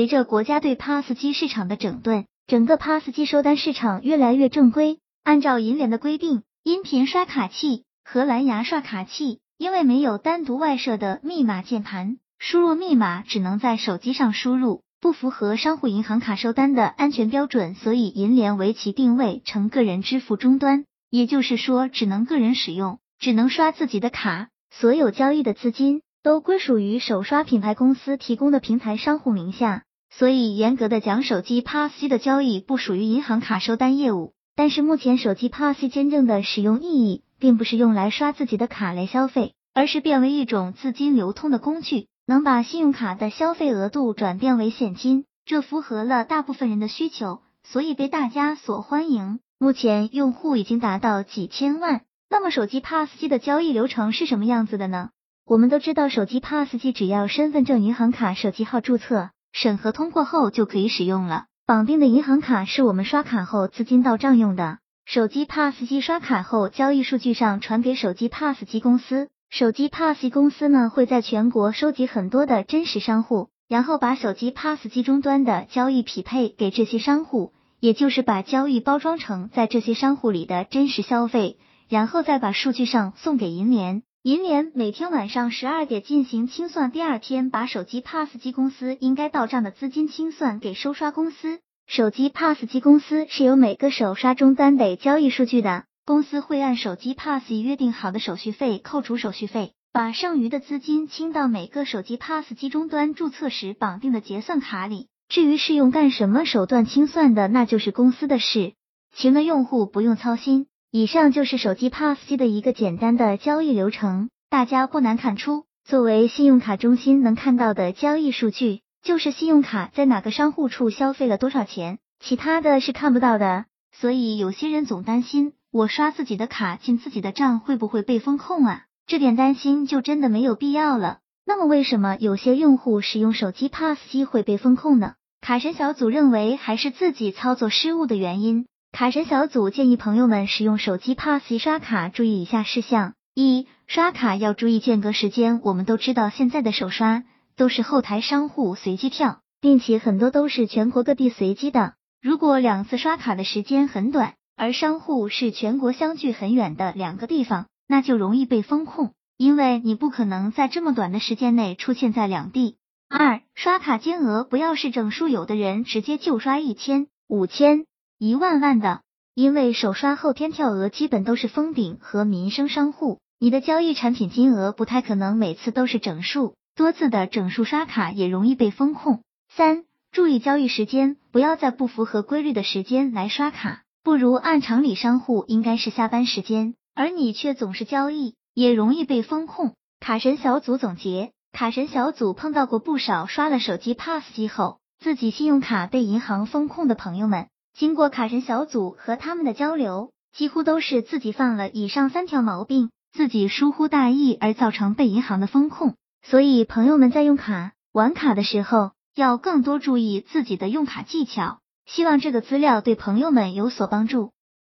随着国家对 POS 机市场的整顿，整个 POS 机收单市场越来越正规。按照银联的规定，音频刷卡器和蓝牙刷卡器因为没有单独外设的密码键盘，输入密码只能在手机上输入，不符合商户银行卡收单的安全标准，所以银联为其定位成个人支付终端，也就是说只能个人使用，只能刷自己的卡，所有交易的资金都归属于首刷品牌公司提供的平台商户名下。所以严格的讲，手机 POS 机的交易不属于银行卡收单业务。但是目前手机 POS 机真正的使用意义，并不是用来刷自己的卡来消费，而是变为一种资金流通的工具，能把信用卡的消费额度转变为现金，这符合了大部分人的需求，所以被大家所欢迎。目前用户已经达到几千万。那么手机 POS 机的交易流程是什么样子的呢？我们都知道，手机 POS 机只要身份证、银行卡、手机号注册。审核通过后就可以使用了。绑定的银行卡是我们刷卡后资金到账用的。手机 POS 机刷卡后，交易数据上传给手机 POS 机公司。手机 POS 机公司呢会在全国收集很多的真实商户，然后把手机 POS 机终端的交易匹配给这些商户，也就是把交易包装成在这些商户里的真实消费，然后再把数据上送给银联。银联每天晚上十二点进行清算，第二天把手机 POS 机公司应该到账的资金清算给收刷公司。手机 POS 机公司是由每个手刷终端得交易数据的，公司会按手机 POS 约定好的手续费扣除手续费，把剩余的资金清到每个手机 POS 机终端注册时绑定的结算卡里。至于是用干什么手段清算的，那就是公司的事，请的用户不用操心。以上就是手机 POS 机的一个简单的交易流程，大家不难看出，作为信用卡中心能看到的交易数据，就是信用卡在哪个商户处消费了多少钱，其他的是看不到的。所以有些人总担心，我刷自己的卡进自己的账会不会被风控啊？这点担心就真的没有必要了。那么为什么有些用户使用手机 POS 机会被风控呢？卡神小组认为还是自己操作失误的原因。卡神小组建议朋友们使用手机 POS 刷卡注意以下事项：一、刷卡要注意间隔时间。我们都知道现在的手刷都是后台商户随机跳，并且很多都是全国各地随机的。如果两次刷卡的时间很短，而商户是全国相距很远的两个地方，那就容易被风控，因为你不可能在这么短的时间内出现在两地。二、刷卡金额不要是整数，有的人直接就刷一千、五千。一万万的，因为首刷后天跳额基本都是封顶和民生商户，你的交易产品金额不太可能每次都是整数，多次的整数刷卡也容易被风控。三、注意交易时间，不要在不符合规律的时间来刷卡，不如按常理商户应该是下班时间，而你却总是交易，也容易被风控。卡神小组总结，卡神小组碰到过不少刷了手机 POS 机后，自己信用卡被银行风控的朋友们。经过卡神小组和他们的交流，几乎都是自己犯了以上三条毛病，自己疏忽大意而造成被银行的风控。所以朋友们在用卡、玩卡的时候，要更多注意自己的用卡技巧。希望这个资料对朋友们有所帮助。